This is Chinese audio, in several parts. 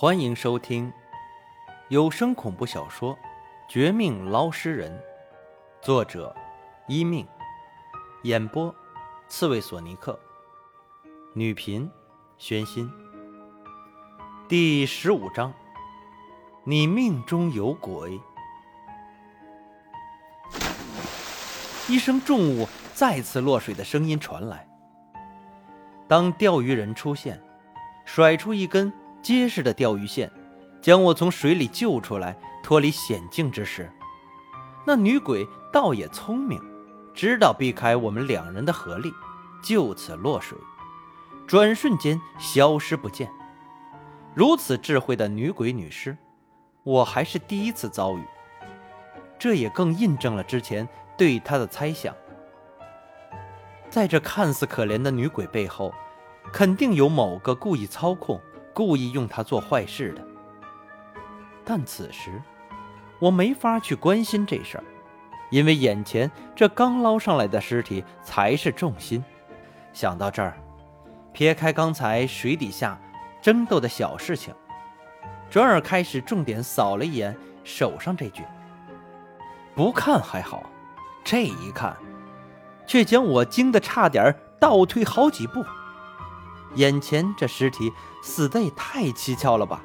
欢迎收听有声恐怖小说《绝命捞尸人》，作者：一命，演播：刺猬索尼克，女频：宣心。第十五章：你命中有鬼。一声重物再次落水的声音传来。当钓鱼人出现，甩出一根。结实的钓鱼线，将我从水里救出来，脱离险境之时，那女鬼倒也聪明，知道避开我们两人的合力，就此落水，转瞬间消失不见。如此智慧的女鬼女尸，我还是第一次遭遇。这也更印证了之前对她的猜想。在这看似可怜的女鬼背后，肯定有某个故意操控。故意用他做坏事的，但此时我没法去关心这事儿，因为眼前这刚捞上来的尸体才是重心。想到这儿，撇开刚才水底下争斗的小事情，转而开始重点扫了一眼手上这具。不看还好，这一看，却将我惊得差点倒退好几步。眼前这尸体死的也太蹊跷了吧！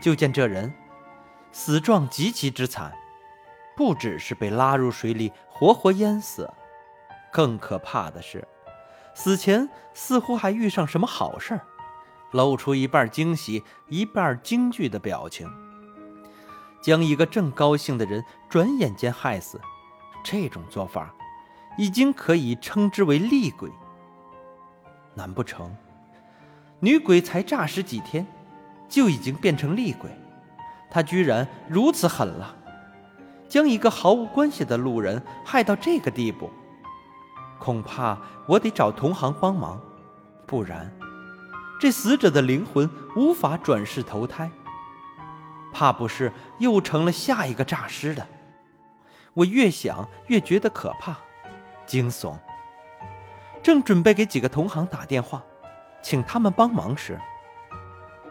就见这人死状极其之惨，不只是被拉入水里活活淹死，更可怕的是，死前似乎还遇上什么好事儿，露出一半惊喜、一半惊惧的表情，将一个正高兴的人转眼间害死，这种做法已经可以称之为厉鬼。难不成，女鬼才诈尸几天，就已经变成厉鬼？她居然如此狠了，将一个毫无关系的路人害到这个地步。恐怕我得找同行帮忙，不然，这死者的灵魂无法转世投胎，怕不是又成了下一个诈尸的。我越想越觉得可怕，惊悚。正准备给几个同行打电话，请他们帮忙时，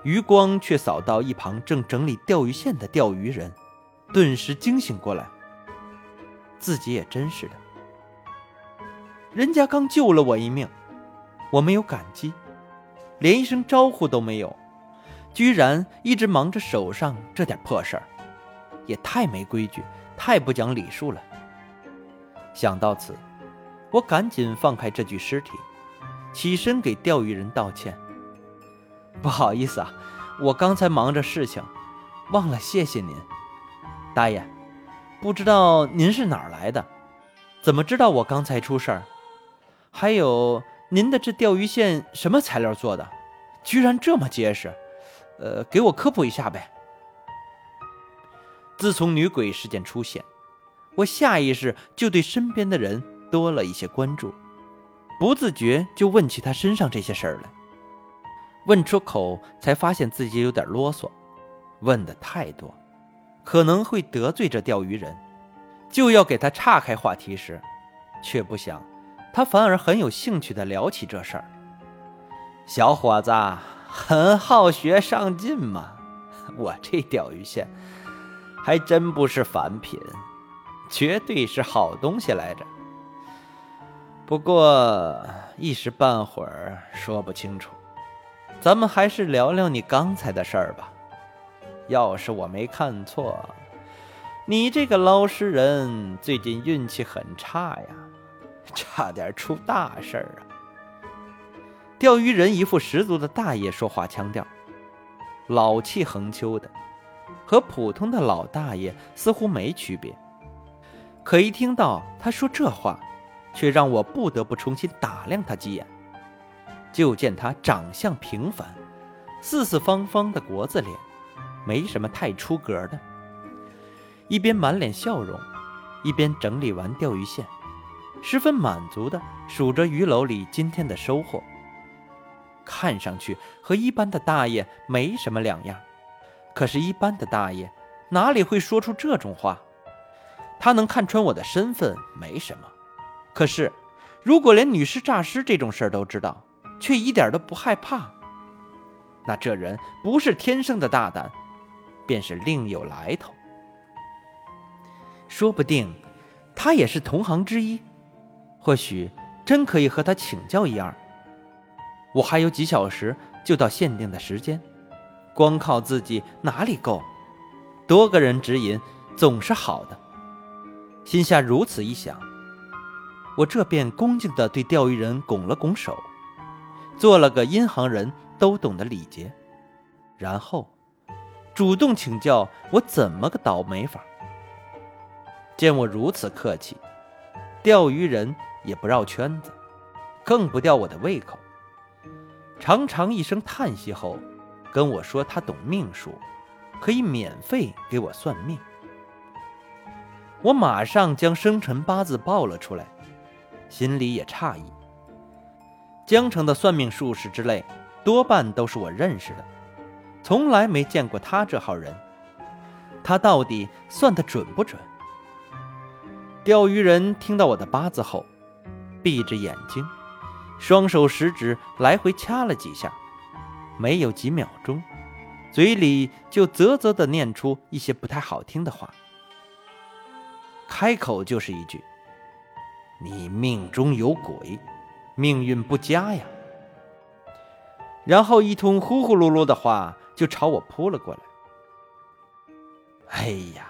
余光却扫到一旁正整理钓鱼线的钓鱼人，顿时惊醒过来。自己也真是的，人家刚救了我一命，我没有感激，连一声招呼都没有，居然一直忙着手上这点破事儿，也太没规矩，太不讲礼数了。想到此。我赶紧放开这具尸体，起身给钓鱼人道歉。不好意思啊，我刚才忙着事情，忘了谢谢您，大爷。不知道您是哪儿来的，怎么知道我刚才出事儿？还有您的这钓鱼线什么材料做的？居然这么结实，呃，给我科普一下呗。自从女鬼事件出现，我下意识就对身边的人。多了一些关注，不自觉就问起他身上这些事儿来。问出口才发现自己有点啰嗦，问的太多，可能会得罪这钓鱼人。就要给他岔开话题时，却不想他反而很有兴趣的聊起这事儿。小伙子很好学上进嘛，我这钓鱼线还真不是凡品，绝对是好东西来着。不过一时半会儿说不清楚，咱们还是聊聊你刚才的事儿吧。要是我没看错，你这个捞尸人最近运气很差呀，差点出大事儿啊！钓鱼人一副十足的大爷说话腔调，老气横秋的，和普通的老大爷似乎没区别。可一听到他说这话，却让我不得不重新打量他几眼。就见他长相平凡，四四方方的国字脸，没什么太出格的。一边满脸笑容，一边整理完钓鱼线，十分满足地数着鱼篓里今天的收获。看上去和一般的大爷没什么两样，可是，一般的大爷哪里会说出这种话？他能看穿我的身份没什么。可是，如果连女尸诈尸这种事儿都知道，却一点都不害怕，那这人不是天生的大胆，便是另有来头。说不定，他也是同行之一，或许真可以和他请教一二。我还有几小时就到限定的时间，光靠自己哪里够？多个人指引总是好的。心下如此一想，我这便恭敬地对钓鱼人拱了拱手，做了个阴行人都懂的礼节，然后主动请教我怎么个倒霉法。见我如此客气，钓鱼人也不绕圈子，更不吊我的胃口。长长一声叹息后，跟我说他懂命数，可以免费给我算命。我马上将生辰八字报了出来，心里也诧异。江城的算命术士之类，多半都是我认识的，从来没见过他这号人。他到底算得准不准？钓鱼人听到我的八字后，闭着眼睛，双手食指来回掐了几下，没有几秒钟，嘴里就啧啧地念出一些不太好听的话，开口就是一句：“你命中有鬼，命运不佳呀。”然后一通呼呼噜噜的话就朝我扑了过来。哎呀！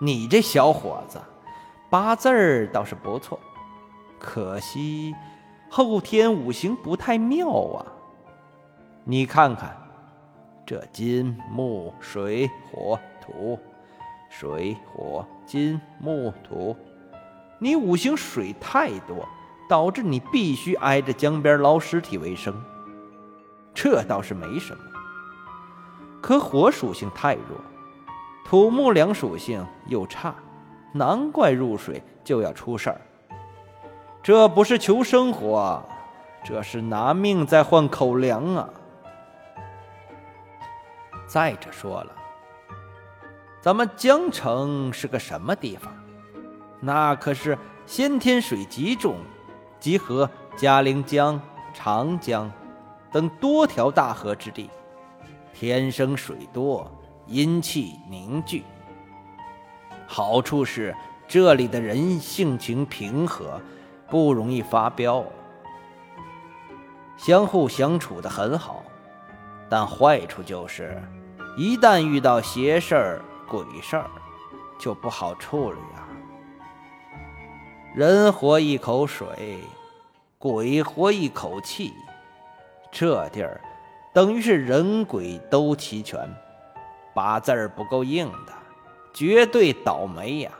你这小伙子，八字儿倒是不错，可惜后天五行不太妙啊。你看看，这金木水火土，水火金木土，你五行水太多，导致你必须挨着江边捞尸体为生。这倒是没什么，可火属性太弱。土木两属性又差，难怪入水就要出事儿。这不是求生活，这是拿命在换口粮啊！再者说了，咱们江城是个什么地方？那可是先天水集中，集合嘉陵江、长江等多条大河之地，天生水多。阴气凝聚，好处是这里的人性情平和，不容易发飙，相互相处的很好。但坏处就是，一旦遇到邪事儿、鬼事儿，就不好处理啊。人活一口水，鬼活一口气，这地儿等于是人鬼都齐全。八字儿不够硬的，绝对倒霉呀！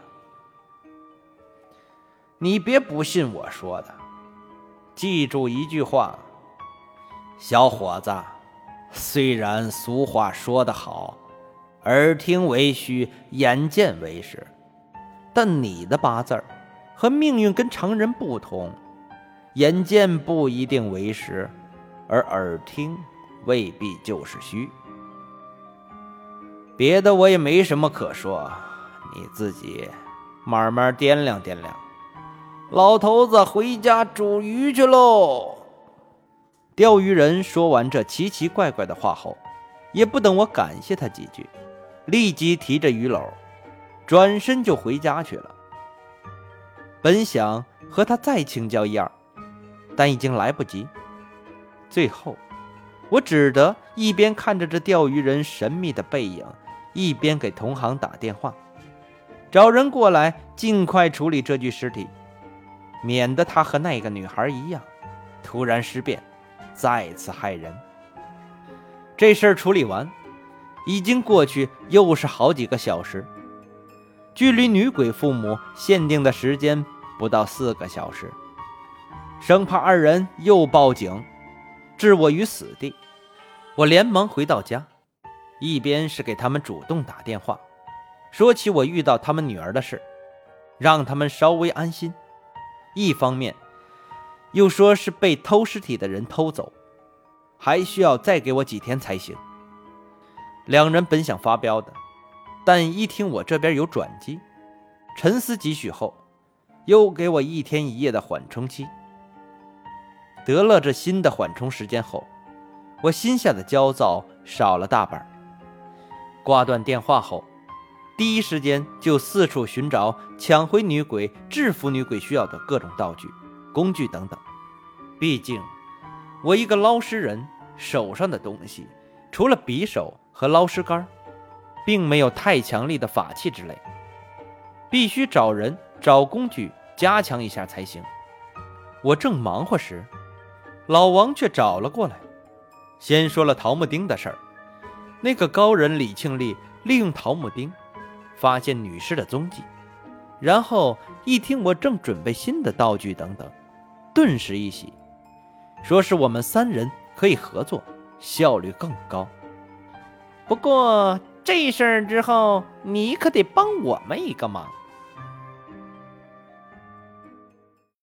你别不信我说的，记住一句话，小伙子。虽然俗话说得好，“耳听为虚，眼见为实”，但你的八字儿和命运跟常人不同，眼见不一定为实，而耳听未必就是虚。别的我也没什么可说，你自己慢慢掂量掂量。老头子回家煮鱼去喽。钓鱼人说完这奇奇怪怪的话后，也不等我感谢他几句，立即提着鱼篓，转身就回家去了。本想和他再请教一二，但已经来不及。最后，我只得一边看着这钓鱼人神秘的背影。一边给同行打电话，找人过来尽快处理这具尸体，免得他和那个女孩一样，突然尸变，再次害人。这事儿处理完，已经过去又是好几个小时，距离女鬼父母限定的时间不到四个小时，生怕二人又报警，置我于死地，我连忙回到家。一边是给他们主动打电话，说起我遇到他们女儿的事，让他们稍微安心；一方面又说是被偷尸体的人偷走，还需要再给我几天才行。两人本想发飙的，但一听我这边有转机，沉思几许后，又给我一天一夜的缓冲期。得了这新的缓冲时间后，我心下的焦躁少了大半。挂断电话后，第一时间就四处寻找抢回女鬼、制服女鬼需要的各种道具、工具等等。毕竟，我一个捞尸人手上的东西，除了匕首和捞尸杆，并没有太强力的法器之类，必须找人找工具加强一下才行。我正忙活时，老王却找了过来，先说了桃木钉的事儿。那个高人李庆利利用桃木钉发现女尸的踪迹，然后一听我正准备新的道具等等，顿时一喜，说是我们三人可以合作，效率更高。不过这事儿之后，你可得帮我们一个忙。